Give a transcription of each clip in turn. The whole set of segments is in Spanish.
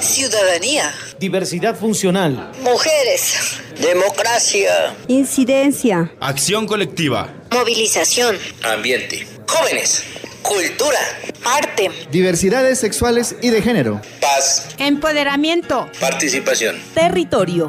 Ciudadanía. Diversidad funcional. Mujeres. Democracia. Incidencia. Acción colectiva. Movilización. Ambiente. Jóvenes. Cultura. Arte. Diversidades sexuales y de género. Paz. Empoderamiento. Participación. Territorio.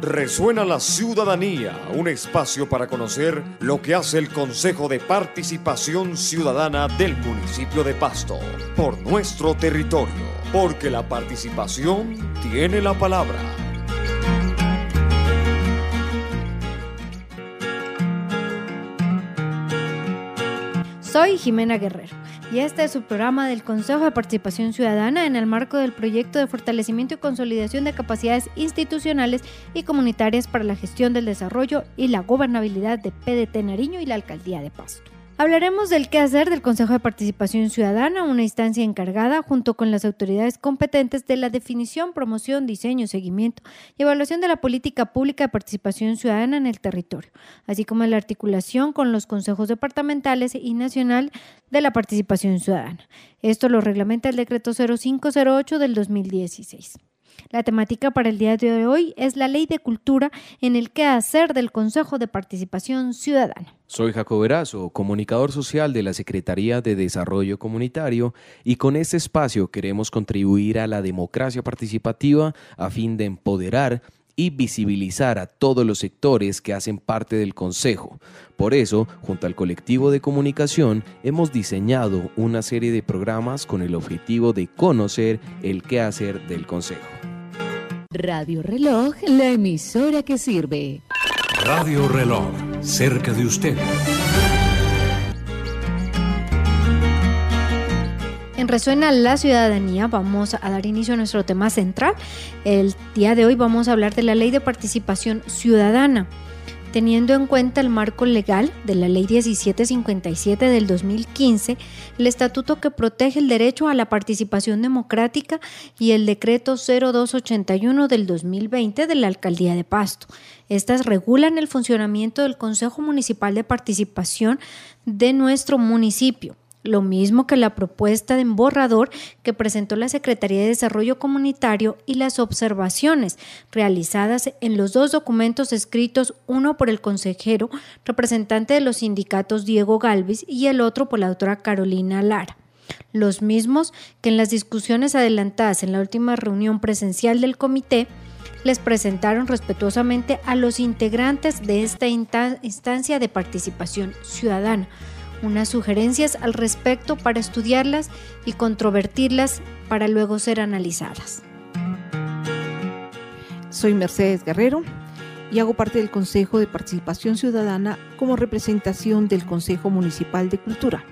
Resuena la ciudadanía, un espacio para conocer lo que hace el Consejo de Participación Ciudadana del municipio de Pasto, por nuestro territorio, porque la participación tiene la palabra. Soy Jimena Guerrero y este es su programa del Consejo de Participación Ciudadana en el marco del proyecto de fortalecimiento y consolidación de capacidades institucionales y comunitarias para la gestión del desarrollo y la gobernabilidad de PDT Nariño y la Alcaldía de Pasto. Hablaremos del quehacer del Consejo de Participación Ciudadana, una instancia encargada junto con las autoridades competentes de la definición, promoción, diseño, seguimiento y evaluación de la política pública de participación ciudadana en el territorio, así como la articulación con los consejos departamentales y nacional de la participación ciudadana. Esto lo reglamenta el decreto 0508 del 2016. La temática para el día de hoy es la ley de cultura en el quehacer del Consejo de Participación Ciudadana. Soy Jacob Erazo, comunicador social de la Secretaría de Desarrollo Comunitario y con este espacio queremos contribuir a la democracia participativa a fin de empoderar y visibilizar a todos los sectores que hacen parte del Consejo. Por eso, junto al colectivo de comunicación, hemos diseñado una serie de programas con el objetivo de conocer el quehacer del Consejo. Radio Reloj, la emisora que sirve. Radio Reloj, cerca de usted. En Resuena la Ciudadanía vamos a dar inicio a nuestro tema central. El día de hoy vamos a hablar de la Ley de Participación Ciudadana teniendo en cuenta el marco legal de la Ley 1757 del 2015, el estatuto que protege el derecho a la participación democrática y el decreto 0281 del 2020 de la Alcaldía de Pasto. Estas regulan el funcionamiento del Consejo Municipal de Participación de nuestro municipio lo mismo que la propuesta de borrador que presentó la Secretaría de Desarrollo Comunitario y las observaciones realizadas en los dos documentos escritos, uno por el consejero representante de los sindicatos Diego Galvis y el otro por la doctora Carolina Lara. Los mismos que en las discusiones adelantadas en la última reunión presencial del comité les presentaron respetuosamente a los integrantes de esta instancia de participación ciudadana unas sugerencias al respecto para estudiarlas y controvertirlas para luego ser analizadas. Soy Mercedes Guerrero y hago parte del Consejo de Participación Ciudadana como representación del Consejo Municipal de Cultura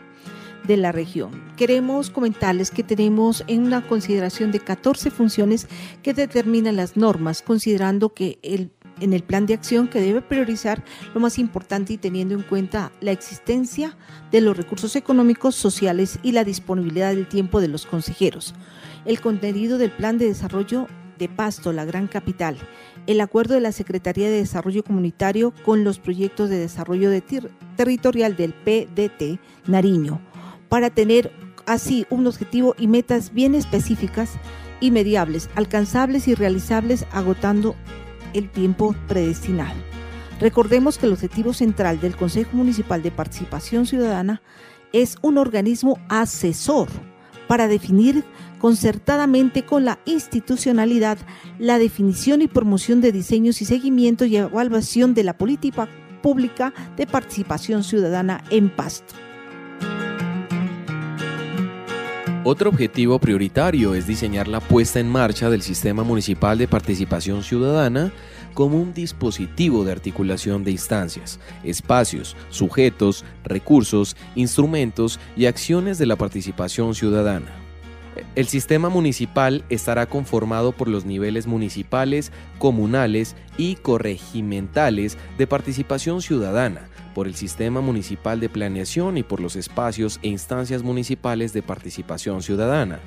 de la región. Queremos comentarles que tenemos en una consideración de 14 funciones que determinan las normas, considerando que el en el plan de acción que debe priorizar lo más importante y teniendo en cuenta la existencia de los recursos económicos, sociales y la disponibilidad del tiempo de los consejeros. El contenido del plan de desarrollo de Pasto, la gran capital, el acuerdo de la Secretaría de Desarrollo Comunitario con los proyectos de desarrollo territorial del PDT Nariño, para tener así un objetivo y metas bien específicas y mediables, alcanzables y realizables, agotando el tiempo predestinado. Recordemos que el objetivo central del Consejo Municipal de Participación Ciudadana es un organismo asesor para definir concertadamente con la institucionalidad la definición y promoción de diseños y seguimiento y evaluación de la política pública de participación ciudadana en Pasto. Otro objetivo prioritario es diseñar la puesta en marcha del Sistema Municipal de Participación Ciudadana como un dispositivo de articulación de instancias, espacios, sujetos, recursos, instrumentos y acciones de la participación ciudadana. El sistema municipal estará conformado por los niveles municipales, comunales y corregimentales de participación ciudadana, por el Sistema Municipal de Planeación y por los espacios e instancias municipales de participación ciudadana.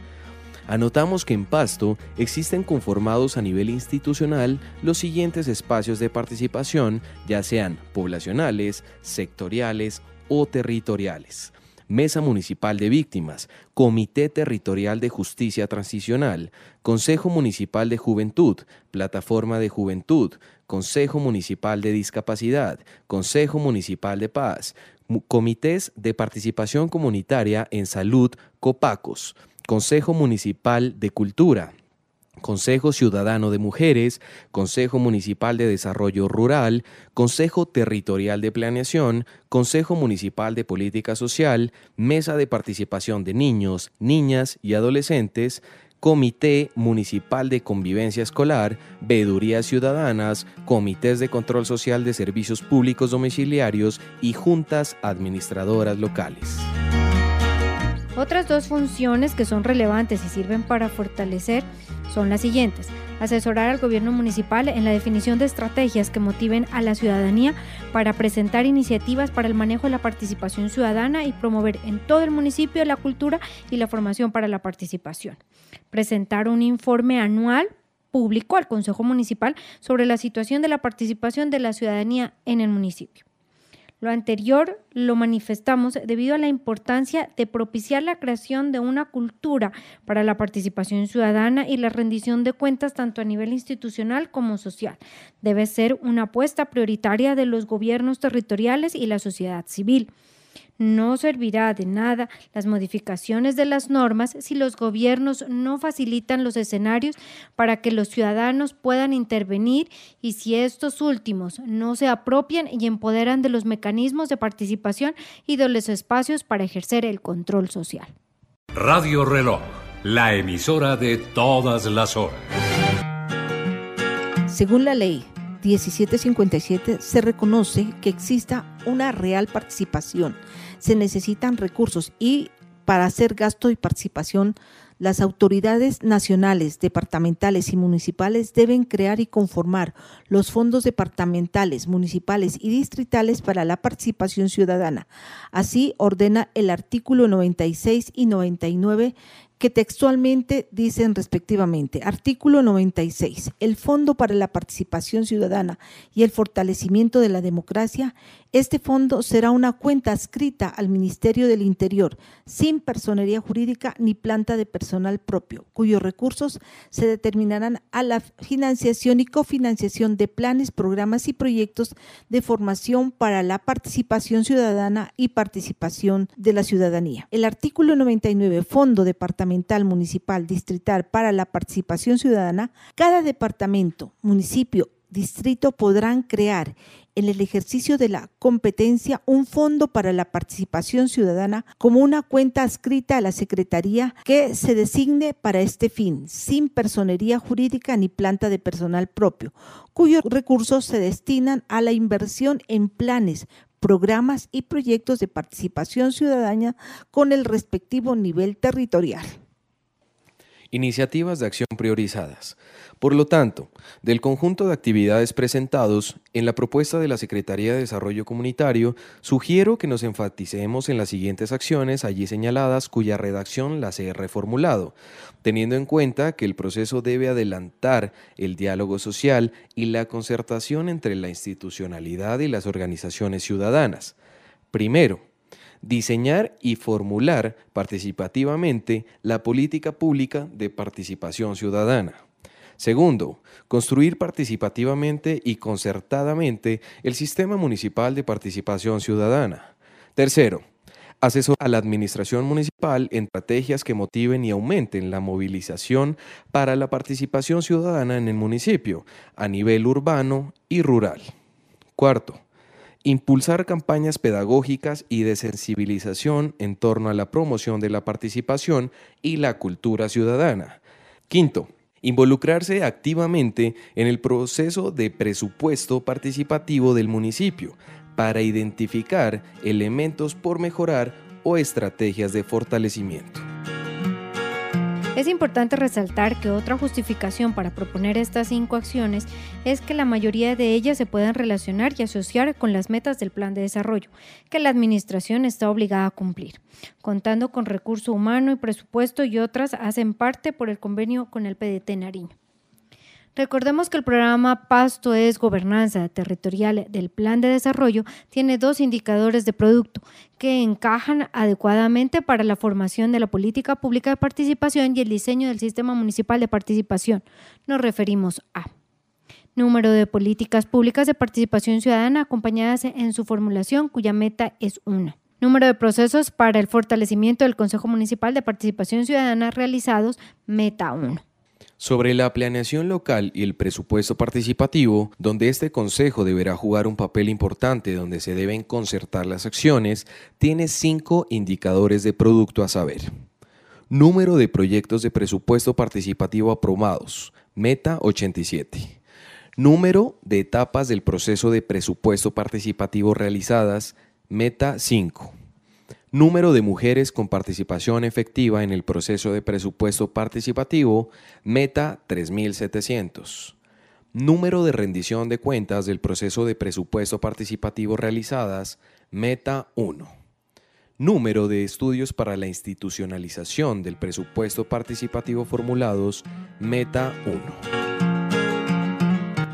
Anotamos que en Pasto existen conformados a nivel institucional los siguientes espacios de participación, ya sean poblacionales, sectoriales o territoriales. Mesa Municipal de Víctimas, Comité Territorial de Justicia Transicional, Consejo Municipal de Juventud, Plataforma de Juventud, Consejo Municipal de Discapacidad, Consejo Municipal de Paz, Comités de Participación Comunitaria en Salud, COPACOS, Consejo Municipal de Cultura, Consejo Ciudadano de Mujeres, Consejo Municipal de Desarrollo Rural, Consejo Territorial de Planeación, Consejo Municipal de Política Social, Mesa de Participación de Niños, Niñas y Adolescentes, Comité Municipal de Convivencia Escolar, Veedurías Ciudadanas, Comités de Control Social de Servicios Públicos Domiciliarios y Juntas Administradoras Locales. Otras dos funciones que son relevantes y sirven para fortalecer son las siguientes. Asesorar al gobierno municipal en la definición de estrategias que motiven a la ciudadanía para presentar iniciativas para el manejo de la participación ciudadana y promover en todo el municipio la cultura y la formación para la participación. Presentar un informe anual público al Consejo Municipal sobre la situación de la participación de la ciudadanía en el municipio. Lo anterior lo manifestamos debido a la importancia de propiciar la creación de una cultura para la participación ciudadana y la rendición de cuentas tanto a nivel institucional como social. Debe ser una apuesta prioritaria de los gobiernos territoriales y la sociedad civil. No servirá de nada las modificaciones de las normas si los gobiernos no facilitan los escenarios para que los ciudadanos puedan intervenir y si estos últimos no se apropian y empoderan de los mecanismos de participación y de los espacios para ejercer el control social. Radio Reloj, la emisora de todas las horas. Según la ley 1757 se reconoce que exista una real participación se necesitan recursos y para hacer gasto y participación, las autoridades nacionales, departamentales y municipales deben crear y conformar los fondos departamentales, municipales y distritales para la participación ciudadana. Así ordena el artículo 96 y 99 que textualmente dicen respectivamente, artículo 96, el Fondo para la Participación Ciudadana y el Fortalecimiento de la Democracia, este fondo será una cuenta adscrita al Ministerio del Interior, sin personería jurídica ni planta de personal propio, cuyos recursos se determinarán a la financiación y cofinanciación de planes, programas y proyectos de formación para la participación ciudadana y participación de la ciudadanía. El artículo 99, Fondo Departamental municipal, distrital para la participación ciudadana, cada departamento, municipio, distrito podrán crear en el ejercicio de la competencia un fondo para la participación ciudadana como una cuenta adscrita a la Secretaría que se designe para este fin, sin personería jurídica ni planta de personal propio, cuyos recursos se destinan a la inversión en planes, programas y proyectos de participación ciudadana con el respectivo nivel territorial. Iniciativas de acción priorizadas. Por lo tanto, del conjunto de actividades presentados en la propuesta de la Secretaría de Desarrollo Comunitario, sugiero que nos enfaticemos en las siguientes acciones allí señaladas cuya redacción las he reformulado, teniendo en cuenta que el proceso debe adelantar el diálogo social y la concertación entre la institucionalidad y las organizaciones ciudadanas. Primero, diseñar y formular participativamente la política pública de participación ciudadana. Segundo, construir participativamente y concertadamente el sistema municipal de participación ciudadana. Tercero, asesorar a la administración municipal en estrategias que motiven y aumenten la movilización para la participación ciudadana en el municipio a nivel urbano y rural. Cuarto, impulsar campañas pedagógicas y de sensibilización en torno a la promoción de la participación y la cultura ciudadana. Quinto, Involucrarse activamente en el proceso de presupuesto participativo del municipio para identificar elementos por mejorar o estrategias de fortalecimiento. Es importante resaltar que otra justificación para proponer estas cinco acciones es que la mayoría de ellas se pueden relacionar y asociar con las metas del plan de desarrollo, que la Administración está obligada a cumplir, contando con recurso humano y presupuesto y otras hacen parte por el convenio con el PDT Nariño. Recordemos que el programa Pasto es Gobernanza Territorial del Plan de Desarrollo tiene dos indicadores de producto que encajan adecuadamente para la formación de la política pública de participación y el diseño del sistema municipal de participación. Nos referimos a número de políticas públicas de participación ciudadana acompañadas en su formulación cuya meta es 1. Número de procesos para el fortalecimiento del Consejo Municipal de Participación Ciudadana realizados, meta 1 sobre la planeación local y el presupuesto participativo, donde este Consejo deberá jugar un papel importante donde se deben concertar las acciones, tiene cinco indicadores de producto a saber. Número de proyectos de presupuesto participativo aprobados, meta 87. Número de etapas del proceso de presupuesto participativo realizadas, meta 5. Número de mujeres con participación efectiva en el proceso de presupuesto participativo, meta 3.700. Número de rendición de cuentas del proceso de presupuesto participativo realizadas, meta 1. Número de estudios para la institucionalización del presupuesto participativo formulados, meta 1.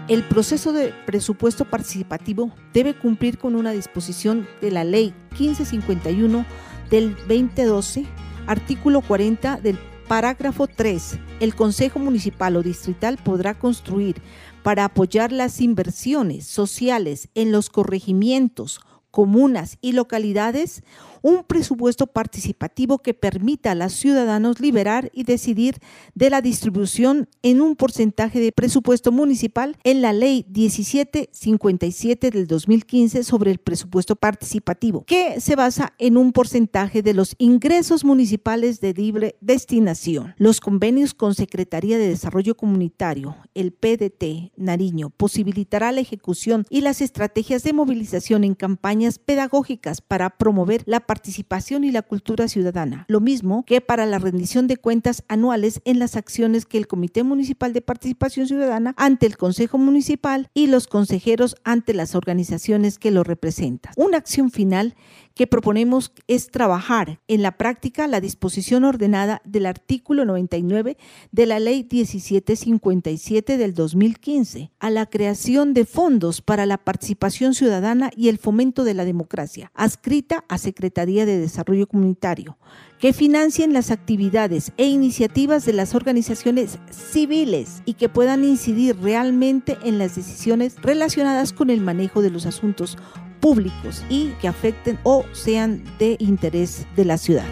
El proceso de presupuesto participativo debe cumplir con una disposición de la Ley 1551 del 2012, artículo 40 del parágrafo 3. El Consejo Municipal o Distrital podrá construir para apoyar las inversiones sociales en los corregimientos, comunas y localidades un presupuesto participativo que permita a los ciudadanos liberar y decidir de la distribución en un porcentaje de presupuesto municipal en la ley 1757 del 2015 sobre el presupuesto participativo, que se basa en un porcentaje de los ingresos municipales de libre destinación. Los convenios con Secretaría de Desarrollo Comunitario, el PDT Nariño, posibilitará la ejecución y las estrategias de movilización en campañas pedagógicas para promover la participación participación y la cultura ciudadana, lo mismo que para la rendición de cuentas anuales en las acciones que el Comité Municipal de Participación Ciudadana ante el Consejo Municipal y los consejeros ante las organizaciones que lo representan. Una acción final que proponemos es trabajar en la práctica la disposición ordenada del artículo 99 de la Ley 1757 del 2015 a la creación de fondos para la participación ciudadana y el fomento de la democracia, adscrita a Secretaría de Desarrollo Comunitario, que financien las actividades e iniciativas de las organizaciones civiles y que puedan incidir realmente en las decisiones relacionadas con el manejo de los asuntos públicos y que afecten o sean de interés de la ciudad.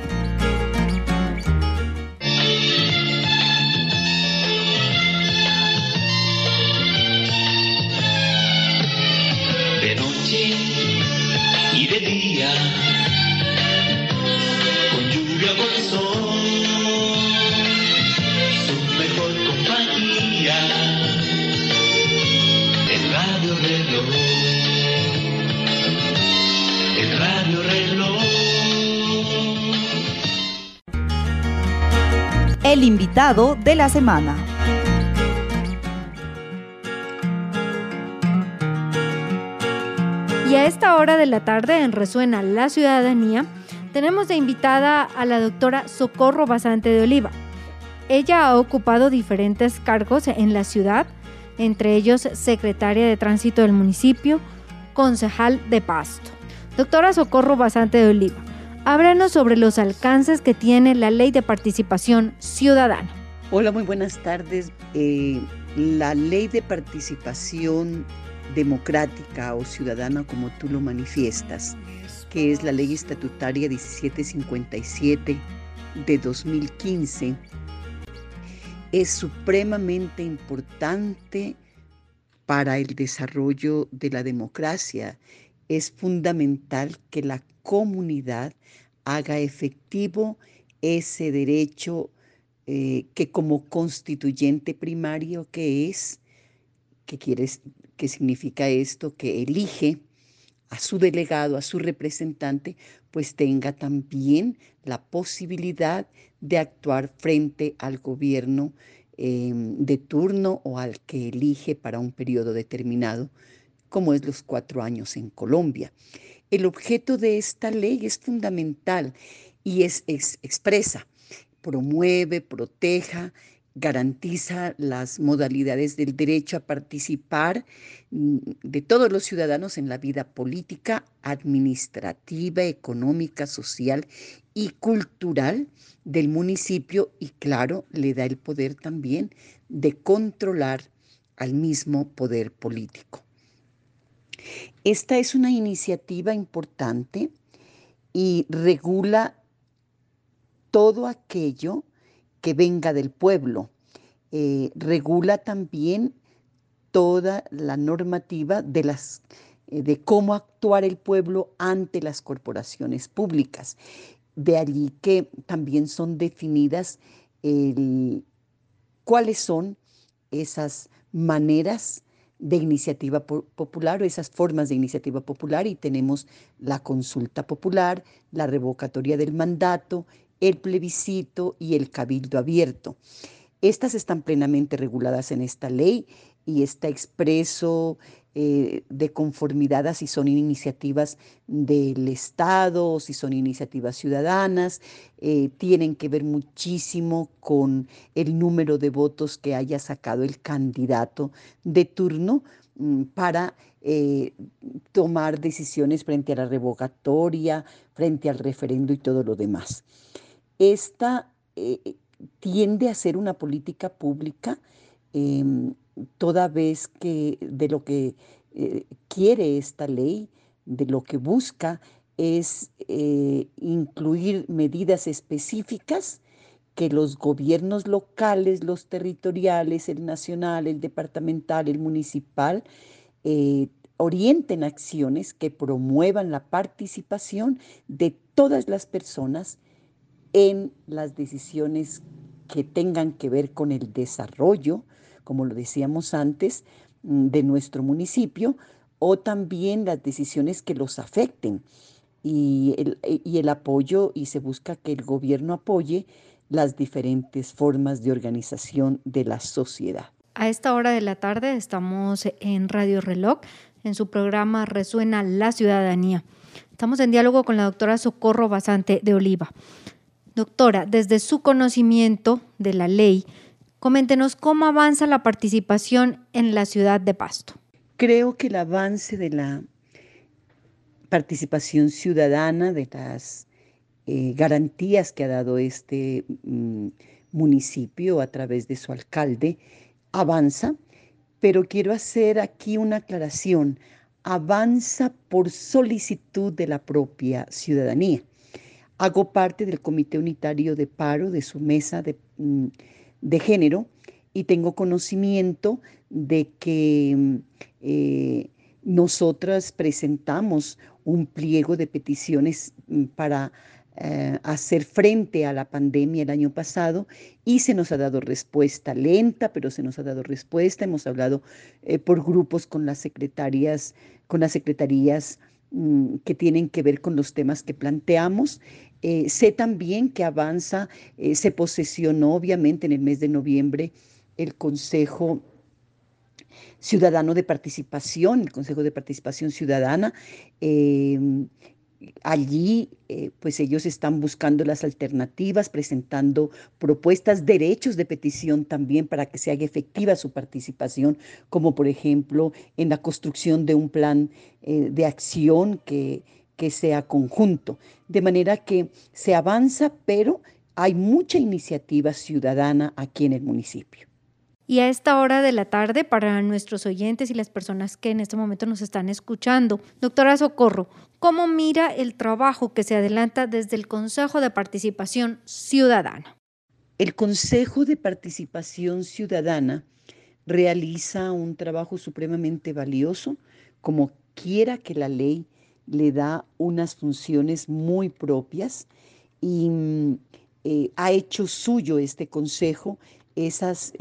De noche y de día, El invitado de la semana. Y a esta hora de la tarde en Resuena la Ciudadanía, tenemos de invitada a la doctora Socorro Basante de Oliva. Ella ha ocupado diferentes cargos en la ciudad, entre ellos secretaria de tránsito del municipio, concejal de Pasto. Doctora Socorro Basante de Oliva, háblanos sobre los alcances que tiene la Ley de Participación Ciudadana. Hola, muy buenas tardes. Eh, la Ley de Participación Democrática o Ciudadana, como tú lo manifiestas, que es la Ley Estatutaria 1757 de 2015, es supremamente importante para el desarrollo de la democracia es fundamental que la comunidad haga efectivo ese derecho eh, que como constituyente primario que es, que quiere, que significa esto, que elige a su delegado, a su representante, pues tenga también la posibilidad de actuar frente al gobierno em, de turno o al que elige para un periodo determinado como es los cuatro años en Colombia. El objeto de esta ley es fundamental y es, expresa, promueve, proteja garantiza las modalidades del derecho a participar mm, de todos los ciudadanos en la vida política, administrativa, económica, social y cultural del municipio y claro, le da el poder también de controlar al mismo poder político. Esta es una iniciativa importante y regula todo aquello que venga del pueblo. Eh, regula también toda la normativa de, las, eh, de cómo actuar el pueblo ante las corporaciones públicas. De allí que también son definidas cuáles son esas maneras de iniciativa popular o esas formas de iniciativa popular y tenemos la consulta popular, la revocatoria del mandato, el plebiscito y el cabildo abierto. Estas están plenamente reguladas en esta ley y está expreso eh, de conformidad a si son iniciativas del Estado si son iniciativas ciudadanas. Eh, tienen que ver muchísimo con el número de votos que haya sacado el candidato de turno mm, para eh, tomar decisiones frente a la revocatoria, frente al referendo y todo lo demás esta tiende a ser una política pública em, toda vez que de lo que eh, quiere esta ley, de lo que busca es eh, incluir medidas específicas que los gobiernos locales, los territoriales, el nacional, el departamental, el municipal, orienten acciones que promuevan la participación de todas las personas en las decisiones que tengan que ver con el desarrollo, como lo decíamos antes, mm, de nuestro municipio, o también las decisiones que los afecten y el, y el apoyo, y se busca que el gobierno apoye las diferentes formas de organización de la sociedad. A esta hora de la tarde estamos en Radio Reloj, en su programa Resuena la Ciudadanía. Estamos en diálogo con la doctora Socorro Basante de Oliva. Doctora, desde su conocimiento de la ley, coméntenos cómo avanza la participación en la ciudad de Pasto. Creo que el avance de la participación ciudadana, de las eh, garantías que ha dado este mm, municipio a través de su alcalde, avanza, pero quiero hacer aquí una aclaración. Avanza por solicitud de la propia ciudadanía. Hago parte del Comité Unitario de Paro, de su mesa mm, de, género, y tengo conocimiento de que mm, eh, nosotras presentamos un pliego de peticiones mm, para eh, hacer frente a la pandemia el año pasado y se nos ha dado respuesta lenta, pero se nos ha dado respuesta. Hemos hablado eh, por grupos con las secretarias, con las secretarías Mm, que tienen que ver con los temas que planteamos. Eh, sé también que avanza, eh, se posesionó obviamente en el mes de noviembre el Consejo Ciudadano de Participación, el Consejo de Participación Ciudadana. Em, allí, eh, pues ellos están buscando las alternativas, presentando propuestas, derechos de petición también para que se haga efectiva su participación, como por ejemplo en la construcción de un plan de acción que, que sea conjunto. De manera que se avanza, pero hay mucha iniciativa ciudadana aquí en el municipio. Y a esta hora de la tarde, para nuestros oyentes y las personas que en este momento nos están escuchando, doctora Socorro, ¿cómo mira el trabajo que se adelanta desde el Consejo de Participación Ciudadana? El Consejo de Participación Ciudadana realiza un trabajo supremamente valioso, como quiera que la ley le da unas funciones muy propias y mm, eh, ha hecho suyo este consejo esas,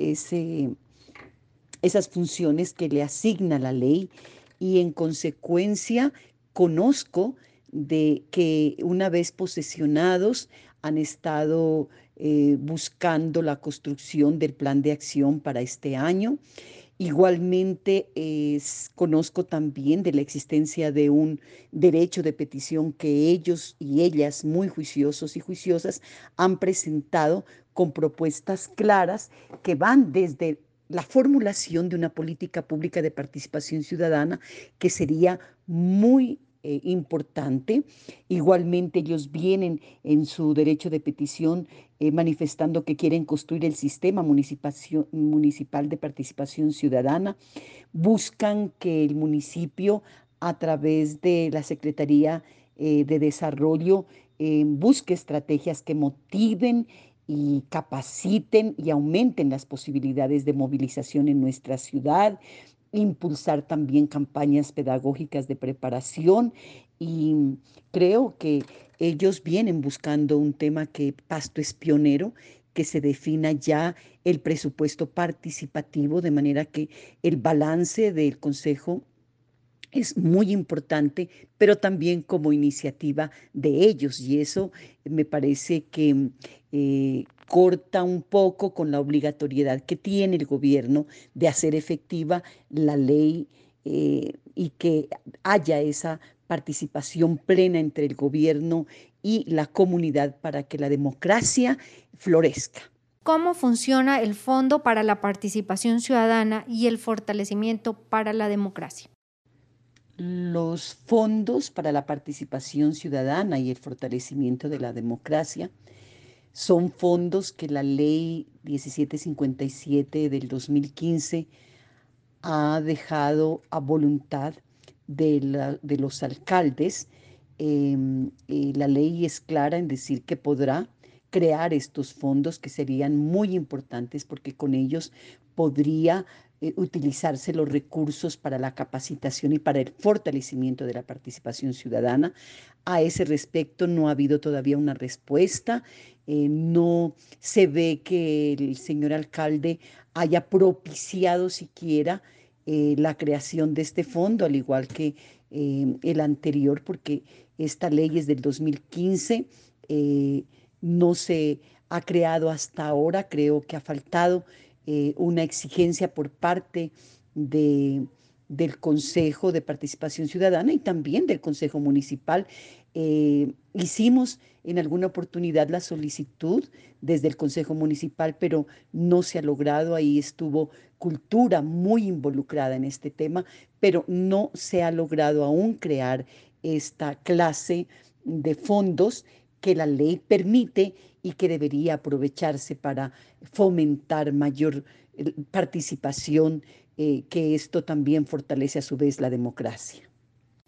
esas funciones que le asigna la ley y en consecuencia conozco de que una vez posesionados han estado eh, buscando la construcción del plan de acción para este año Igualmente, conozco también de la existencia de un derecho de petición que ellos y ellas, muy juiciosos y juiciosas, han presentado con propuestas claras que van desde la formulación de una política pública de participación ciudadana que sería muy eh, importante. Igualmente ellos vienen en su derecho de petición eh, manifestando que quieren construir el sistema municipal de participación ciudadana. Buscan que el municipio a través de la Secretaría eh, de Desarrollo busque estrategias que motiven y capaciten y aumenten las posibilidades de movilización en nuestra ciudad, impulsar también campañas pedagógicas de preparación y creo que ellos vienen buscando un tema que Pasto es pionero, que se defina ya el presupuesto participativo, de manera que el balance del Consejo es muy importante, pero también como iniciativa de ellos. Y eso me parece que eh, corta un poco con la obligatoriedad que tiene el gobierno de hacer efectiva la ley eh, y que haya esa participación plena entre el gobierno y la comunidad para que la democracia florezca. ¿Cómo funciona el Fondo para la Participación Ciudadana y el Fortalecimiento para la Democracia? Los fondos para la participación ciudadana y el fortalecimiento de la democracia son fondos que la ley 1757 del 2015 ha dejado a voluntad de, los alcaldes. Em, la ley es clara en decir que podrá crear estos fondos que serían muy importantes porque con ellos podría eh, utilizarse los recursos para la capacitación y para el fortalecimiento de la participación ciudadana. A ese respecto no ha habido todavía una respuesta. Eh, no se ve que el señor alcalde haya propiciado siquiera eh, la creación de este fondo, al igual que el anterior, porque esta ley es del 2015, no se ha creado hasta ahora, creo que ha faltado eh, una exigencia por parte de, del Consejo de Participación Ciudadana y también del Consejo Municipal. Eh, hicimos en alguna oportunidad la solicitud desde el Consejo Municipal, pero no se ha logrado. Ahí estuvo cultura muy involucrada en este tema, pero no se ha logrado aún crear esta clase de fondos que la ley permite y que debería aprovecharse para fomentar mayor eh, participación, eh, que esto también fortalece a su vez la democracia.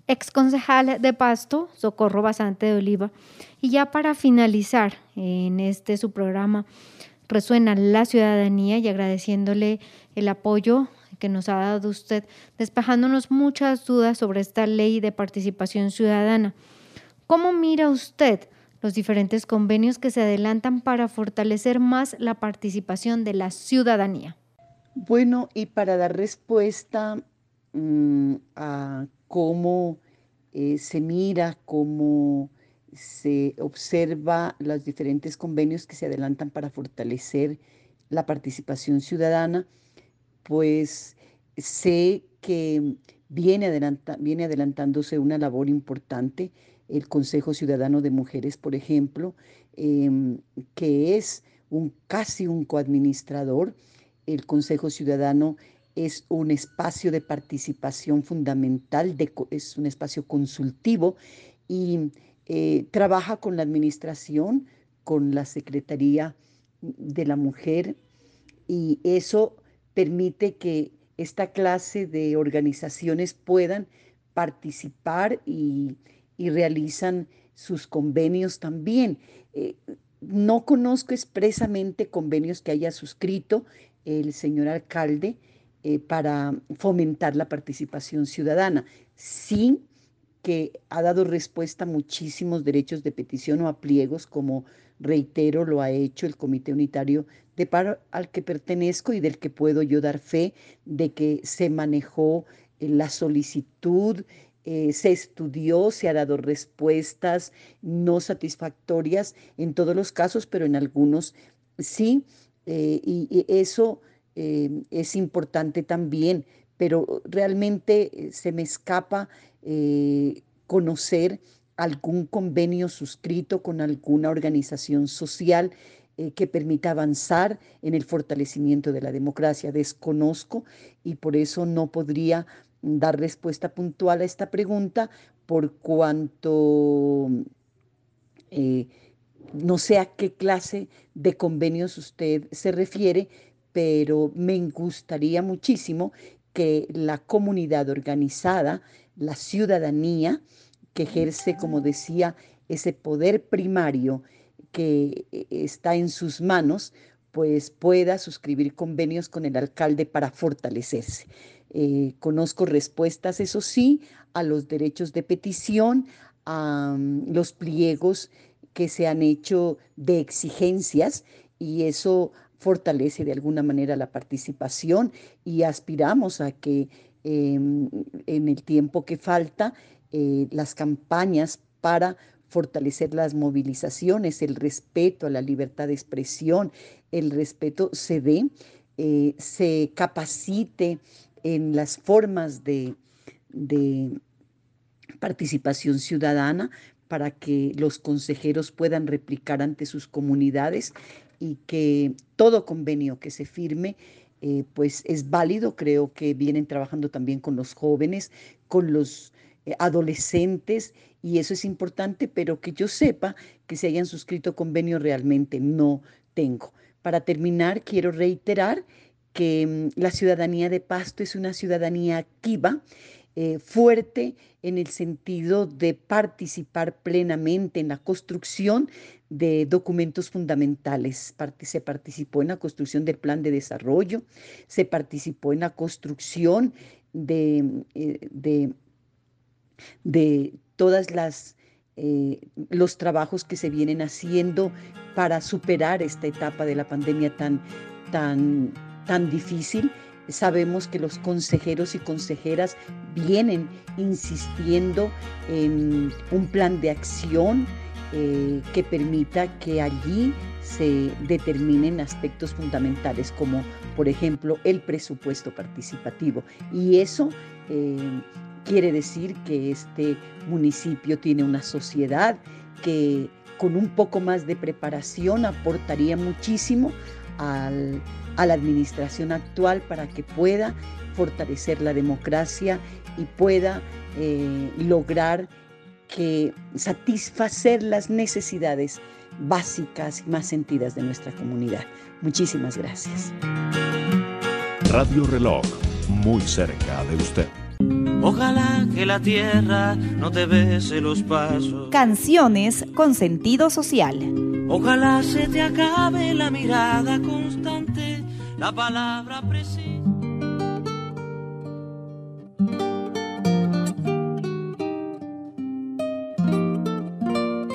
Ex concejal de Pasto, Socorro Basante de Oliva. Y ya para finalizar en este su programa, resuena la ciudadanía y agradeciéndole el apoyo que nos ha dado usted, despejándonos muchas dudas sobre esta ley de participación ciudadana. ¿Cómo mira usted los diferentes convenios que se adelantan para fortalecer más la participación de la ciudadanía. Bueno, y para dar respuesta mm, a cómo eh, se mira, cómo se observa los diferentes convenios que se adelantan para fortalecer la participación ciudadana, pues sé que viene, adelantándose una labor importante el Consejo Ciudadano de Mujeres, por ejemplo, em, que es un, casi un coadministrador. El Consejo Ciudadano es un espacio de participación fundamental, es un espacio consultivo y eh, trabaja con la administración, con la Secretaría de la Mujer y eso permite que esta clase de organizaciones puedan participar y, y realizan sus convenios también. Eh, no conozco expresamente convenios que haya suscrito el señor alcalde eh, para fomentar la participación ciudadana. Sí que ha dado respuesta a muchísimos derechos de petición o a pliegos, como reitero, lo ha hecho el Comité Unitario de Paro al que pertenezco y del que puedo yo dar fe de que se manejó eh, la solicitud eh, se estudió, se ha dado respuestas no satisfactorias en todos los casos, pero en algunos sí, y, eso eh, es importante también, pero realmente se me escapa conocer algún convenio suscrito con alguna organización social eh, que permita avanzar en el fortalecimiento de la democracia. Desconozco y por eso no podría dar respuesta puntual a esta pregunta por cuanto eh, no sé a qué clase de convenios usted se refiere, pero me gustaría muchísimo que la comunidad organizada, la ciudadanía, que ejerce, como decía, ese poder primario que eh, está en sus manos, pues pueda suscribir convenios con el alcalde para fortalecerse. Eh, conozco respuestas, eso sí, a los derechos de petición, a mm, los pliegos que se han hecho de exigencias y eso fortalece de alguna manera la participación y aspiramos a que em, en el tiempo que falta eh, las campañas para fortalecer las movilizaciones, el respeto a la libertad de expresión, el respeto se dé, eh, se capacite en las formas de, de participación ciudadana para que los consejeros puedan replicar ante sus comunidades y que todo convenio que se firme eh, pues es válido. Creo que vienen trabajando también con los jóvenes, con los eh, adolescentes y eso es importante, pero que yo sepa que se hayan suscrito convenio realmente no tengo. Para terminar, quiero reiterar que mm, la ciudadanía de Pasto es una ciudadanía activa, eh, fuerte en el sentido de participar plenamente en la construcción de documentos fundamentales. se participó en la construcción del plan de desarrollo, se participó en la construcción de, eh, de todas las eh, los trabajos que se vienen haciendo para superar esta etapa de la pandemia tan, tan, tan difícil. Sabemos que los consejeros y consejeras vienen insistiendo en un plan de acción eh, que permita que allí se determinen aspectos fundamentales como, por ejemplo, el presupuesto participativo. Y eso eh, Quiere decir que este municipio tiene una sociedad que con un poco más de preparación aportaría muchísimo a la administración actual para que pueda fortalecer la democracia y pueda eh, lograr que satisfacer las necesidades básicas y más sentidas de nuestra comunidad. Muchísimas gracias. Radio Reloj, muy cerca de usted. Ojalá que la tierra no te bese los pasos. Canciones con sentido social. Ojalá se te acabe la mirada constante, la palabra precisa.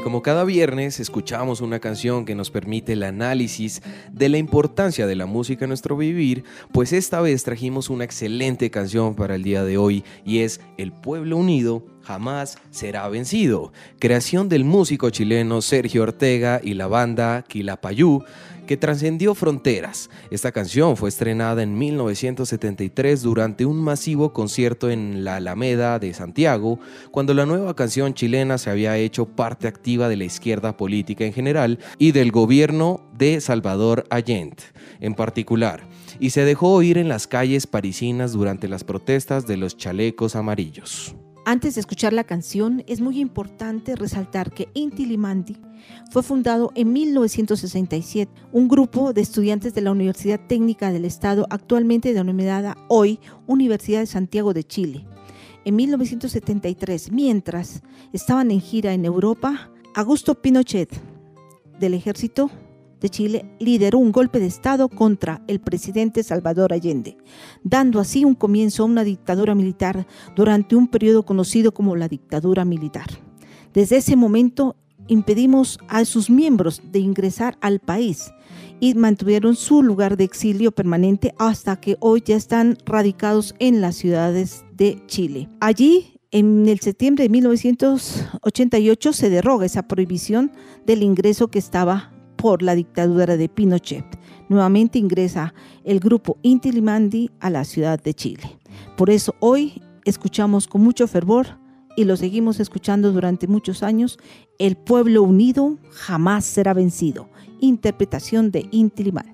Como cada viernes escuchamos una canción que nos permite el análisis de la importancia de la música en nuestro vivir, pues esta vez trajimos una excelente canción para el día de hoy y es El Pueblo Unido jamás será vencido, creación del músico chileno Sergio Ortega y la banda Quilapayú, que trascendió fronteras. Esta canción fue estrenada en 1973 durante un masivo concierto en la Alameda de Santiago, cuando la nueva canción chilena se había hecho parte activa de la izquierda política en general y del gobierno de Salvador Allende en particular, y se dejó oír en las calles parisinas durante las protestas de los chalecos amarillos. Antes de escuchar la canción, es muy importante resaltar que Inti Limandi fue fundado en 1967, un grupo de estudiantes de la Universidad Técnica del Estado, actualmente denominada hoy Universidad de Santiago de Chile. En 1973, mientras estaban en gira en Europa, Augusto Pinochet del ejército de Chile lideró un golpe de Estado contra el presidente Salvador Allende, dando así un comienzo a una dictadura militar durante un periodo conocido como la dictadura militar. Desde ese momento impedimos a sus miembros de ingresar al país y mantuvieron su lugar de exilio permanente hasta que hoy ya están radicados en las ciudades de Chile. Allí en el septiembre de 1988 se derroga esa prohibición del ingreso que estaba por la dictadura de Pinochet. Nuevamente ingresa el grupo Intilimandi a la ciudad de Chile. Por eso hoy escuchamos con mucho fervor y lo seguimos escuchando durante muchos años, El pueblo unido jamás será vencido, interpretación de Intilimandi.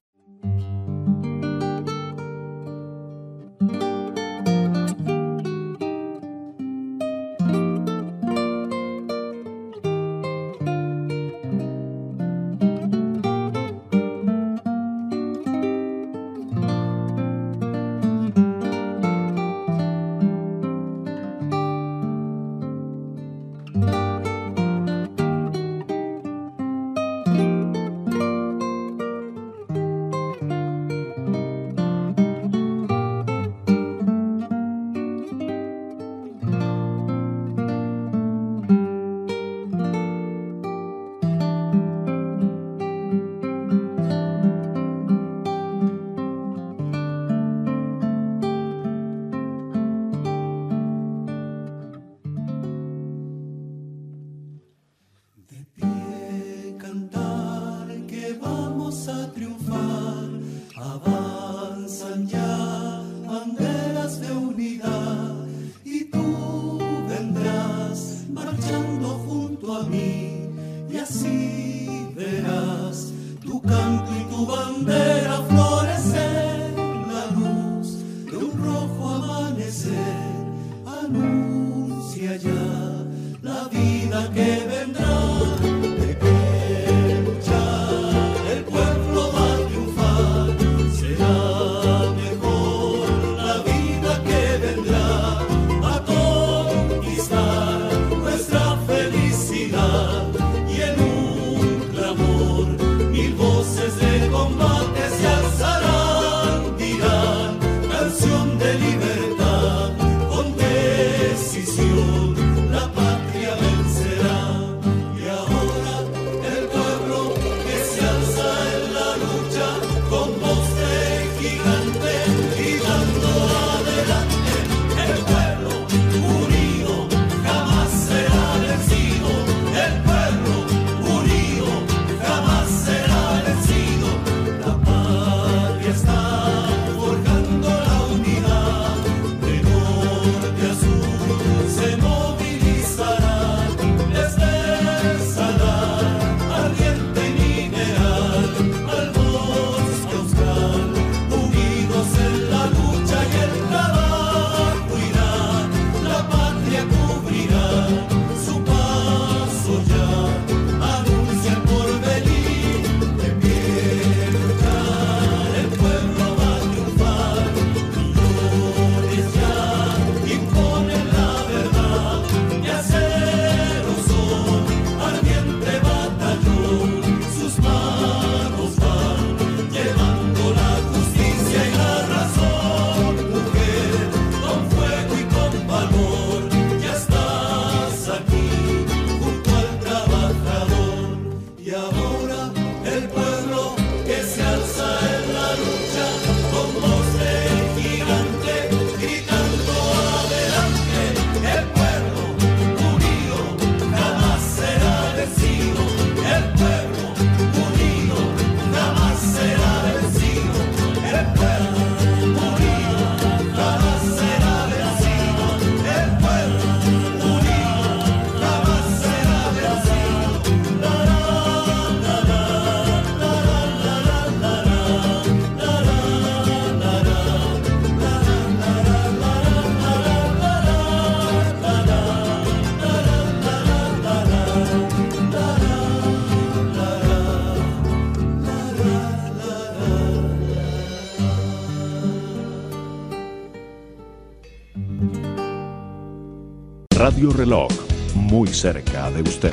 Radio Reloj, muy cerca de usted.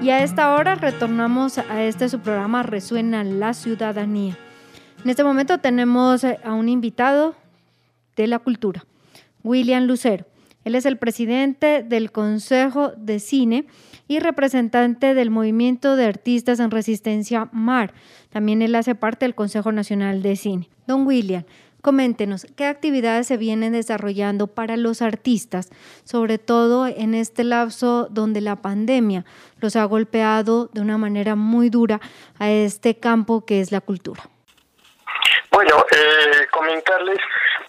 Y a esta hora retornamos a este su programa Resuena la Ciudadanía. En este momento tenemos a un invitado de la cultura, William Lucero. Él es el presidente del Consejo de Cine y representante del Movimiento de Artistas en Resistencia MAR. También él hace parte del Consejo Nacional de Cine. Don William, Coméntenos, ¿qué actividades se vienen desarrollando para los artistas, sobre todo en este lapso donde la pandemia los ha golpeado de una manera muy dura a este campo que es la cultura? Bueno, eh, comentarles,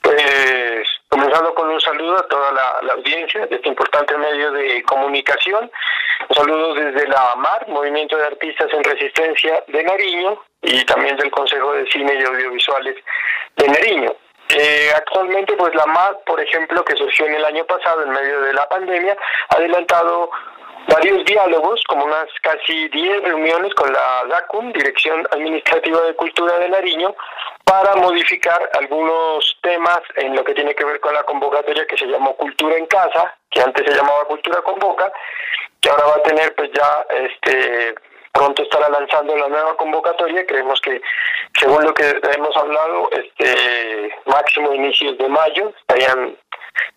pues, comenzando con un saludo a toda la, audiencia de este importante medio de comunicación. Un saludo desde la MAR, Movimiento de Artistas en Resistencia de Nariño, y también del Consejo de Cine y Audiovisuales de Nariño. Eh, actualmente, pues la MAR, por ejemplo, que surgió en el año pasado en medio de la pandemia, ha adelantado varios diálogos, como unas casi 10 reuniones con la DACUM, Dirección Administrativa de Cultura de Nariño, para modificar algunos temas en lo que tiene que ver con la convocatoria que se llamó Cultura en Casa, que antes se llamaba Cultura Convoca, que ahora va a tener pues ya este pronto estará lanzando la nueva convocatoria, creemos que según lo que hemos hablado, este máximo inicios de mayo estarían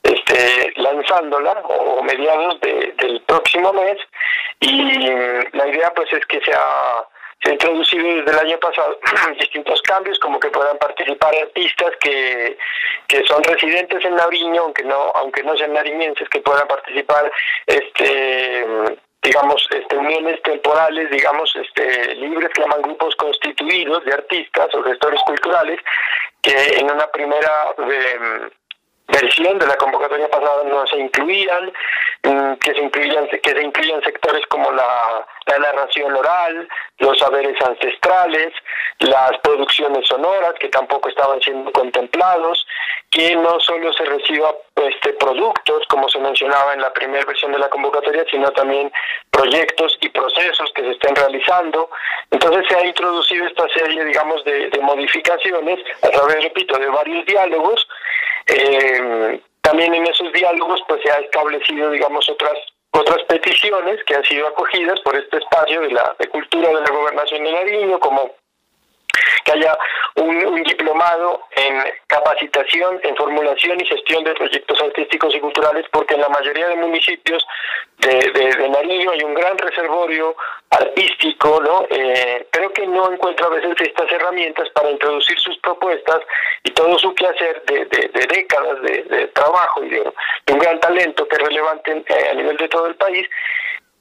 este, lanzándola o mediados de, del próximo mes. Y la idea pues es que sea se ha introducido desde el año pasado distintos cambios, como que puedan participar artistas que, que son residentes en Nariño, aunque no, aunque no sean nariñenses, que puedan participar este digamos, este, uniones temporales, digamos, este, libres, que llaman grupos constituidos de artistas o gestores culturales, que en una primera eh, versión de la convocatoria pasada no se incluían, mm, que se incluían, que se incluían sectores como la, la narración oral, los saberes ancestrales, las producciones sonoras que tampoco estaban siendo contemplados, que no solo se reciba este productos como se mencionaba en la primera versión de la convocatoria, sino también proyectos y procesos que se estén realizando. Entonces se ha introducido esta serie, digamos, de, de modificaciones a través, repito, de varios diálogos eh, también en esos diálogos pues se ha establecido, digamos, otras otras peticiones que han sido acogidas por este espacio de la de cultura de la gobernación de Nariño, como que haya un, diplomado en capacitación, en formulación y gestión de proyectos artísticos y culturales, porque en la mayoría de municipios de, de, de hay un gran reservorio artístico, ¿no? Eh, pero que no encuentra a veces estas herramientas para introducir sus propuestas y todo su quehacer de, de, de décadas de, de, trabajo y de, un gran talento que es relevante eh, a nivel de todo el país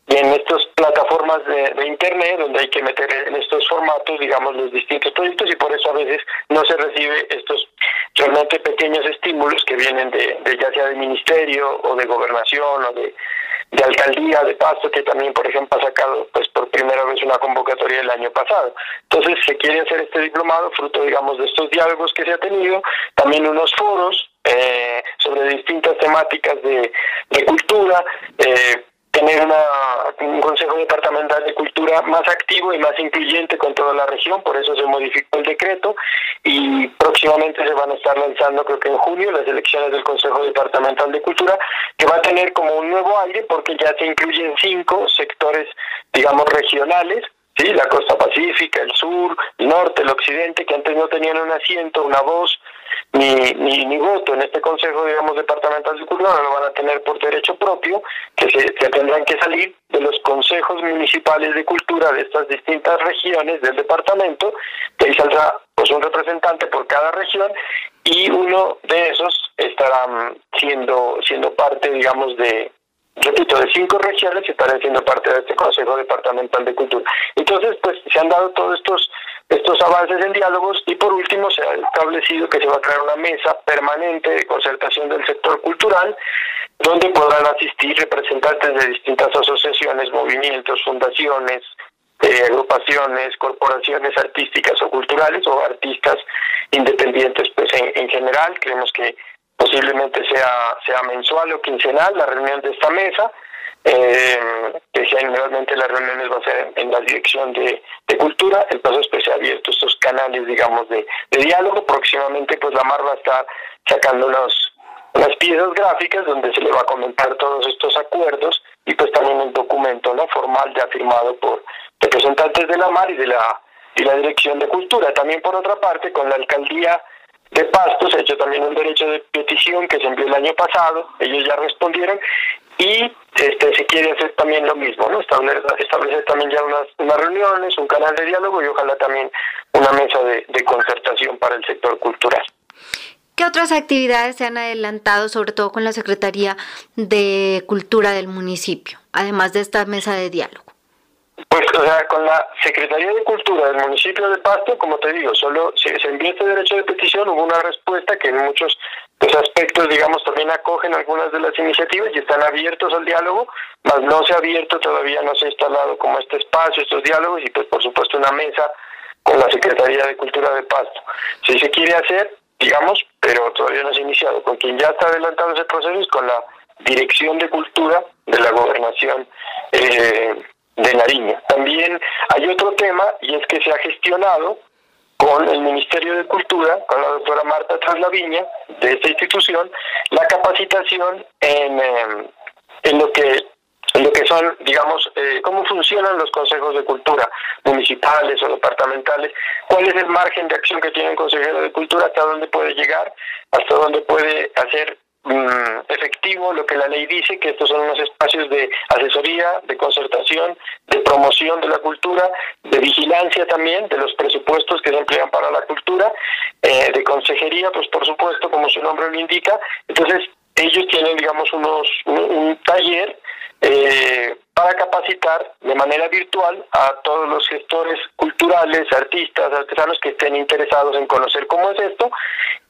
en estas plataformas de, internet donde hay que meter en estos formatos digamos los distintos proyectos y por eso a veces no se recibe estos realmente pequeños estímulos que vienen de, de ya sea de ministerio o de gobernación o de, de alcaldía de Pasto que también por ejemplo ha sacado pues por primera vez una convocatoria el año pasado. Entonces se quiere hacer este diplomado fruto digamos de estos diálogos que se ha tenido también unos foros eh, sobre distintas temáticas de, de cultura eh, tener una, un Consejo Departamental de Cultura más activo y más incluyente con toda la región, por eso se modificó el decreto y próximamente se van a estar lanzando, creo que en junio, las elecciones del Consejo Departamental de Cultura, que va a tener como un nuevo aire porque ya se incluyen cinco sectores, digamos, regionales, ¿sí? la costa pacífica, el sur, el norte, el occidente, que antes no tenían un asiento, una voz, ni, ni, ni voto en este Consejo, digamos, Departamental de Cultura, lo van a tener por derecho propio, que se que tendrán que salir de los consejos municipales de cultura de estas distintas regiones del departamento, que ahí saldrá pues un representante por cada región y uno de esos estará siendo siendo parte, digamos, de repito, de cinco regiones y estarán siendo parte de este Consejo Departamental de Cultura. Entonces, pues se han dado todos estos estos avances en diálogos y por último se ha establecido que se va a crear una mesa permanente de concertación del sector cultural donde podrán asistir representantes de distintas asociaciones, movimientos, fundaciones, eh, agrupaciones, corporaciones artísticas o culturales o artistas independientes pues en, en general. Creemos que posiblemente sea, sea mensual o quincenal la reunión de esta mesa eh, que generalmente las reuniones va a ser en, la dirección de, cultura, el paso es se ha abierto estos canales, digamos, de, diálogo, próximamente pues la MAR va a estar sacando unos, piezas gráficas donde se le va a comentar todos estos acuerdos y pues también un documento no formal ya firmado por representantes de la MAR y de la, y la Dirección de Cultura. También por otra parte, con la alcaldía de Pasto se ha hecho también un derecho de petición que se envió el año pasado, ellos ya respondieron y este se quiere hacer también lo mismo, ¿no? Establecer, establecer también ya unas, unas, reuniones, un canal de diálogo y ojalá también una mesa de, de concertación para el sector cultural. otras actividades se han adelantado, sobre todo con la Secretaría de Cultura del municipio, además de esta mesa de diálogo? Pues, o sea, con la Secretaría de Cultura del municipio de Pasto, como te digo, solo se, se envió este derecho de petición, hubo una respuesta que en muchos pues, aspectos, digamos, también acogen algunas de las iniciativas y están abiertos al diálogo, mas no se ha abierto, todavía no se ha instalado como este espacio, estos diálogos y pues por supuesto una mesa con la Secretaría de Cultura de Pasto. Si se quiere hacer, digamos, pero todavía no se ha iniciado. Con quien ya está adelantado ese proceso es con la Dirección de Cultura de la Gobernación eh, de Nariño. También hay otro tema y es que se ha gestionado con el Ministerio de Cultura, con la doctora Marta Traslaviña, de esta institución, la capacitación en, eh, en lo que en lo que son, digamos, eh, cómo funcionan los consejos de cultura municipales o departamentales, cuál es el margen de acción que tiene el consejero de cultura, hasta dónde puede llegar, hasta dónde puede hacer mm, efectivo lo que la ley dice, que estos son unos espacios de asesoría, de concertación, de promoción de la cultura, de vigilancia también de los presupuestos que se emplean para la cultura, eh, de consejería, pues por supuesto, como su nombre lo indica. Entonces, ellos tienen, digamos, unos un, un taller eh, para capacitar de manera virtual a todos los gestores culturales, artistas, artesanos que estén interesados en conocer cómo es esto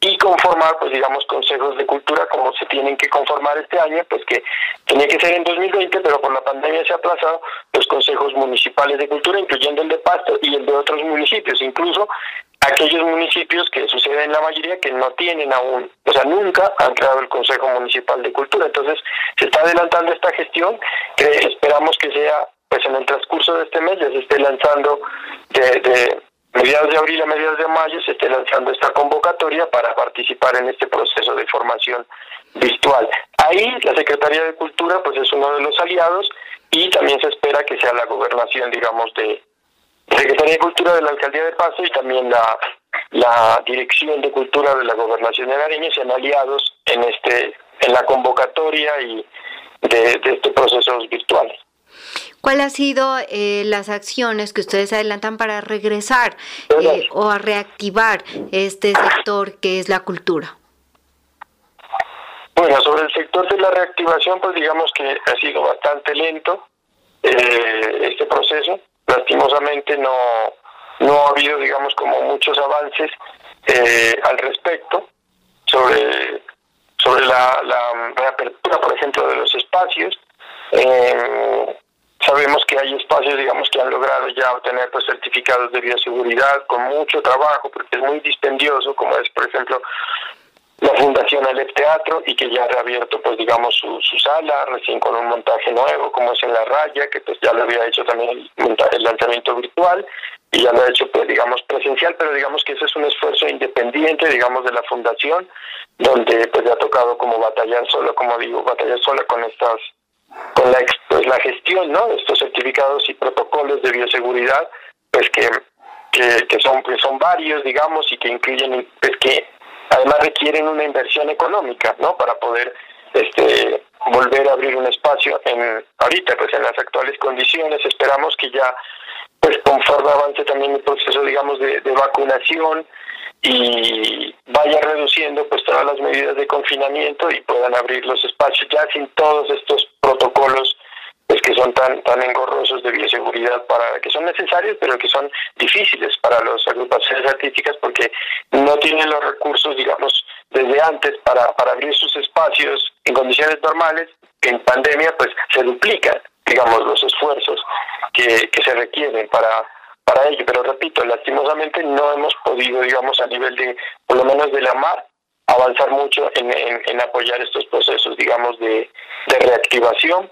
y conformar, pues digamos, consejos de cultura como se tienen que conformar este año, pues que tenía que ser en 2020, pero por la pandemia se ha aplazado los consejos municipales de cultura, incluyendo el de Pasto y el de otros municipios, incluso aquellos municipios que sucede en la mayoría que no tienen aún, o sea, nunca han creado el Consejo Municipal de Cultura. Entonces, se está adelantando esta gestión, que esperamos que sea, pues en el transcurso de este mes, ya se esté lanzando de, de mediados de abril a mediados de mayo, se esté lanzando esta convocatoria para participar en este proceso de formación virtual. Ahí la Secretaría de Cultura, pues es uno de los aliados y también se espera que sea la gobernación, digamos, de, Secretaría de Cultura de la Alcaldía de Paso y también la, la Dirección de Cultura de la Gobernación de Nariño sean aliados en este en la convocatoria y de, de estos procesos virtuales. ¿Cuáles han sido eh, las acciones que ustedes adelantan para regresar eh, o a reactivar este sector que es la cultura? Bueno, sobre el sector de la reactivación, pues digamos que ha sido bastante lento eh, este proceso lastimosamente no, no ha habido, digamos, como muchos avances eh, al respecto sobre, sobre la, la reapertura, por ejemplo, de los espacios. Eh, sabemos que hay espacios, digamos, que han logrado ya obtener pues, certificados de bioseguridad con mucho trabajo, porque es muy dispendioso, como es, por ejemplo, la Fundación Alep Teatro y que ya ha reabierto, pues digamos, su, su, sala, recién con un montaje nuevo, como es en La Raya, que pues ya lo había hecho también el, el lanzamiento virtual y ya lo ha hecho, pues digamos, presencial, pero digamos que ese es un esfuerzo independiente, digamos, de la Fundación, donde pues le ha tocado como batallar solo, como digo, batallar sola con estas, con la, pues, la gestión, ¿no?, de estos certificados y protocolos de bioseguridad, pues que, que, que son, que son varios, digamos, y que incluyen, pues que además requieren una inversión económica, ¿no? Para poder este volver a abrir un espacio en ahorita pues en las actuales condiciones esperamos que ya pues conforme avance también el proceso digamos de, de vacunación y vaya reduciendo pues todas las medidas de confinamiento y puedan abrir los espacios ya sin todos estos protocolos pues que son tan tan engorrosos de bioseguridad para que son necesarios pero que son difíciles para las agrupaciones artísticas porque no tienen los recursos digamos desde antes para, para abrir sus espacios en condiciones normales en pandemia pues se duplican digamos los esfuerzos que, que se requieren para para ello. Pero repito lastimosamente no hemos podido digamos a nivel de por lo menos de la mar avanzar mucho en, en, en apoyar estos procesos digamos de, de reactivación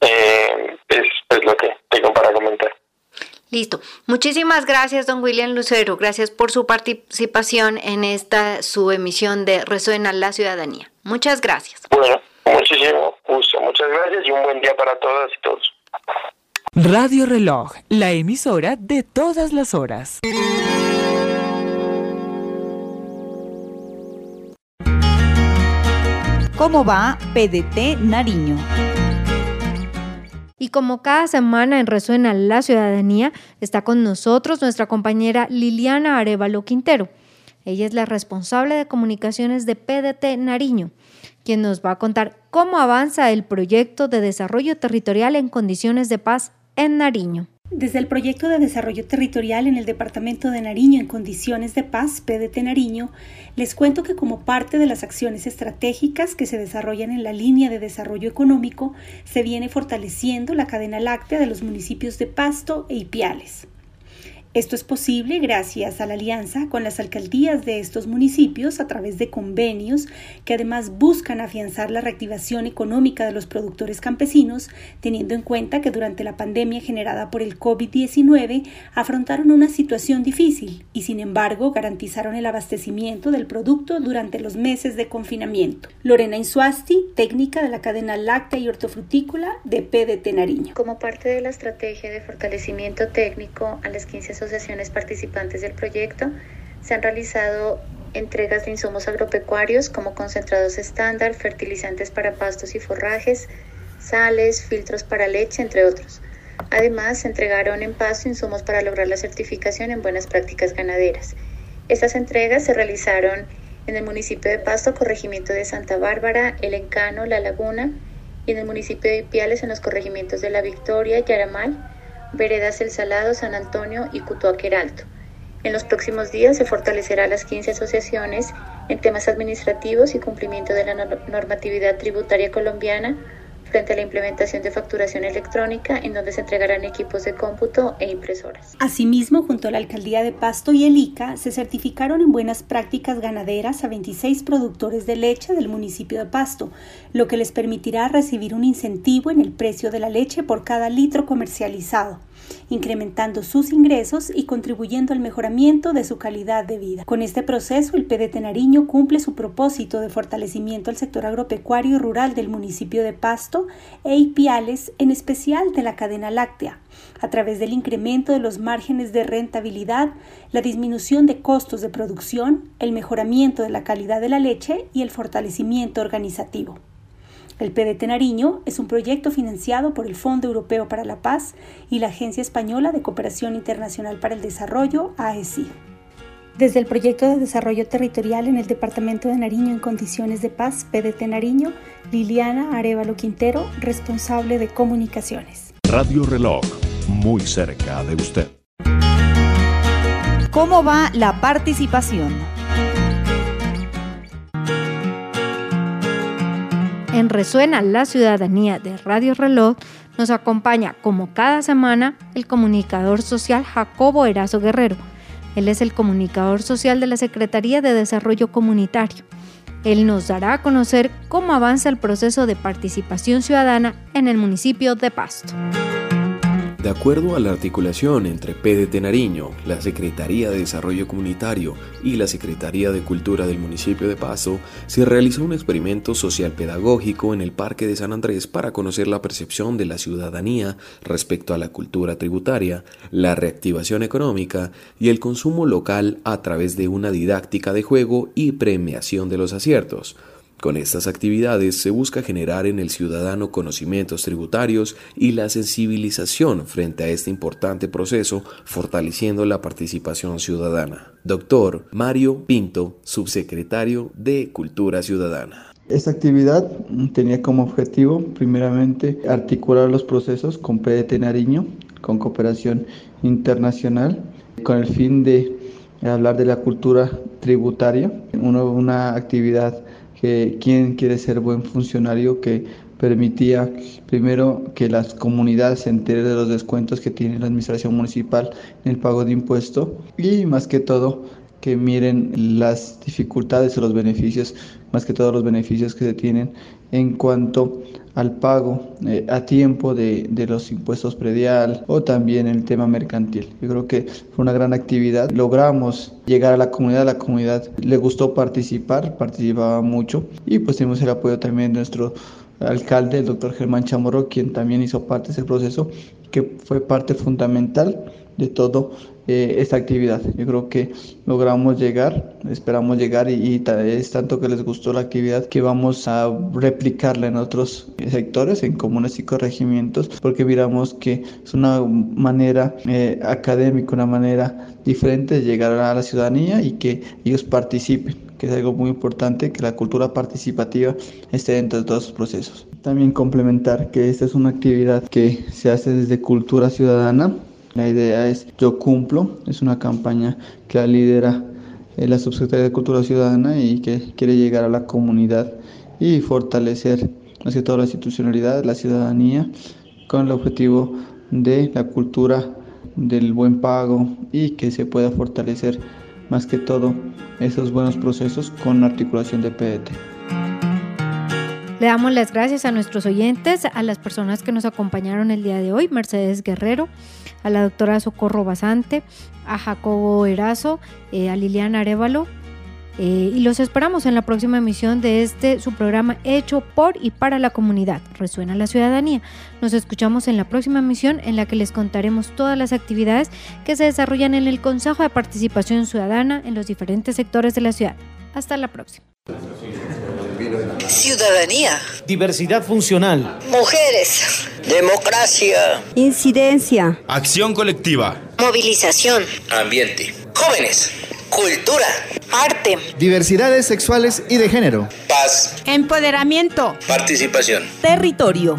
eh, es, es lo que tengo para comentar. Listo. Muchísimas gracias, don William Lucero. Gracias por su participación en esta su emisión de Resuena la Ciudadanía. Muchas gracias. Bueno, muchísimo gusto. Muchas gracias y un buen día para todas y todos. Radio Reloj, la emisora de todas las horas. ¿Cómo va PDT Nariño? Y como cada semana en Resuena la Ciudadanía, está con nosotros nuestra compañera Liliana Arevalo Quintero. Ella es la responsable de comunicaciones de PDT Nariño, quien nos va a contar cómo avanza el proyecto de desarrollo territorial en condiciones de paz en Nariño. Desde el proyecto de desarrollo territorial en el departamento de Nariño en condiciones de paz, PDT Nariño, les cuento que como parte de las acciones estratégicas que se desarrollan en la línea de desarrollo económico, se viene fortaleciendo la cadena láctea de los municipios de Pasto e Ipiales. Esto es posible gracias a la alianza con las alcaldías de estos municipios a través de convenios que además buscan afianzar la reactivación económica de los productores campesinos, teniendo en cuenta que durante la pandemia generada por el COVID-19 afrontaron una situación difícil y sin embargo garantizaron el abastecimiento del producto durante los meses de confinamiento. Lorena Insuasti, técnica de la cadena láctea y hortofrutícola de PDT Nariño. Como parte de la estrategia de fortalecimiento técnico a las 15 asociaciones participantes del proyecto, se han realizado entregas de insumos agropecuarios como concentrados estándar, fertilizantes para pastos y forrajes, sales, filtros para leche, entre otros. Además, se entregaron en pasto insumos para lograr la certificación en buenas prácticas ganaderas. Estas entregas se realizaron en el municipio de Pasto, corregimiento de Santa Bárbara, El Encano, La Laguna, y en el municipio de Ipiales en los corregimientos de La Victoria, Yaramal, Veredas El Salado, San Antonio y Cutuaqueralto. En los próximos días se fortalecerá las 15 asociaciones en temas administrativos y cumplimiento de la normatividad tributaria colombiana frente a la implementación de facturación electrónica, en donde se entregarán equipos de cómputo e impresoras. Asimismo, junto a la alcaldía de Pasto y el ICA, se certificaron en buenas prácticas ganaderas a 26 productores de leche del municipio de Pasto, lo que les permitirá recibir un incentivo en el precio de la leche por cada litro comercializado incrementando sus ingresos y contribuyendo al mejoramiento de su calidad de vida. Con este proceso, el PDT Nariño cumple su propósito de fortalecimiento al sector agropecuario y rural del municipio de Pasto e Ipiales, en especial de la cadena láctea, a través del incremento de los márgenes de rentabilidad, la disminución de costos de producción, el mejoramiento de la calidad de la leche y el fortalecimiento organizativo. El PDT Nariño es un proyecto financiado por el Fondo Europeo para la Paz y la Agencia Española de Cooperación Internacional para el Desarrollo, AECI. Desde el proyecto de desarrollo territorial en el Departamento de Nariño en condiciones de paz, PDT Nariño, Liliana Arevalo Quintero, responsable de comunicaciones. Radio Reloj, muy cerca de usted. ¿Cómo va la participación? En Resuena la Ciudadanía de Radio Reloj nos acompaña como cada semana el comunicador social Jacobo Erazo Guerrero. Él es el comunicador social de la Secretaría de Desarrollo Comunitario. Él nos dará a conocer cómo avanza el proceso de participación ciudadana en el municipio de Pasto. De acuerdo a la articulación entre PDT Nariño, la Secretaría de Desarrollo Comunitario y la Secretaría de Cultura del municipio de Paso, se realizó un experimento social pedagógico en el Parque de San Andrés para conocer la percepción de la ciudadanía respecto a la cultura tributaria, la reactivación económica y el consumo local a través de una didáctica de juego y premiación de los aciertos con estas actividades se busca generar en el ciudadano conocimientos tributarios y la sensibilización frente a este importante proceso, fortaleciendo la participación ciudadana. Doctor Mario Pinto, subsecretario de Cultura Ciudadana. Esta actividad tenía como objetivo, primeramente, articular los procesos con PDT Nariño, con cooperación internacional, con el fin de hablar de la cultura tributaria, una, actividad que quién quiere ser buen funcionario que permitía primero que las comunidades se enteren de los descuentos que tiene la administración municipal en el pago de impuesto y más que todo que miren las dificultades o los beneficios, más que todos los beneficios que se tienen en cuanto al pago eh, a tiempo de, de, los impuestos predial o también el tema mercantil. Yo creo que fue una gran actividad. Logramos llegar a la comunidad, la comunidad le gustó participar, participaba mucho y pues tuvimos el apoyo también de nuestro alcalde, el doctor Germán Chamorro, quien también hizo parte de ese proceso, que fue parte fundamental de todo eh, esta actividad. Yo creo que logramos llegar, esperamos llegar y, es tanto que les gustó la actividad que vamos a replicarla en otros sectores, en comunes y corregimientos, porque miramos que es una manera eh, académica, una manera diferente de llegar a la ciudadanía y que ellos participen que es algo muy importante, que la cultura participativa esté dentro de todos los procesos. También complementar que esta es una actividad que se hace desde cultura ciudadana, la idea es Yo Cumplo, es una campaña que la lidera eh, la Subsecretaría de Cultura Ciudadana y que quiere llegar a la comunidad y fortalecer más que toda la institucionalidad, la ciudadanía, con el objetivo de la cultura del buen pago y que se pueda fortalecer más que todo esos buenos procesos con articulación de PDT. Le damos las gracias a nuestros oyentes, a las personas que nos acompañaron el día de hoy, Mercedes Guerrero, a la doctora Socorro Basante, a Jacobo Erazo, eh, a Liliana Arevalo. Eh, y los esperamos en la próxima emisión de este su programa hecho por y para la comunidad. Resuena la ciudadanía. Nos escuchamos en la próxima emisión en la que les contaremos todas las actividades que se desarrollan en el Consejo de Participación Ciudadana en los diferentes sectores de la ciudad. Hasta la próxima. Ciudadanía. Diversidad funcional. Mujeres. Democracia. Incidencia. Acción colectiva. Movilización. Ambiente. Jóvenes. Cultura. Arte. Diversidades sexuales y de género. Paz. Empoderamiento. Participación. Territorio.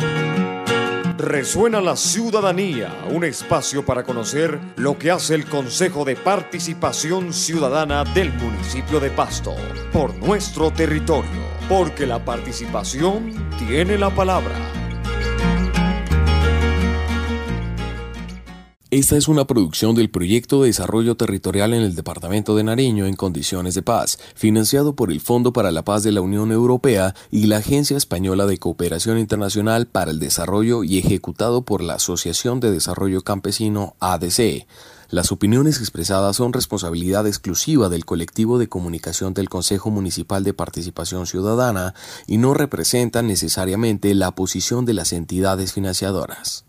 Resuena la ciudadanía, un espacio para conocer lo que hace el Consejo de Participación Ciudadana del municipio de Pasto por nuestro territorio, porque la participación tiene la palabra. Esta es una producción del Proyecto de Desarrollo Territorial en el Departamento de Nariño en Condiciones de Paz, financiado por el Fondo para la Paz de la Unión Europea y la Agencia Española de Cooperación Internacional para el Desarrollo y ejecutado por la Asociación de Desarrollo Campesino ADC. Las opiniones expresadas son responsabilidad exclusiva del colectivo de comunicación del Consejo Municipal de Participación Ciudadana y no representan necesariamente la posición de las entidades financiadoras.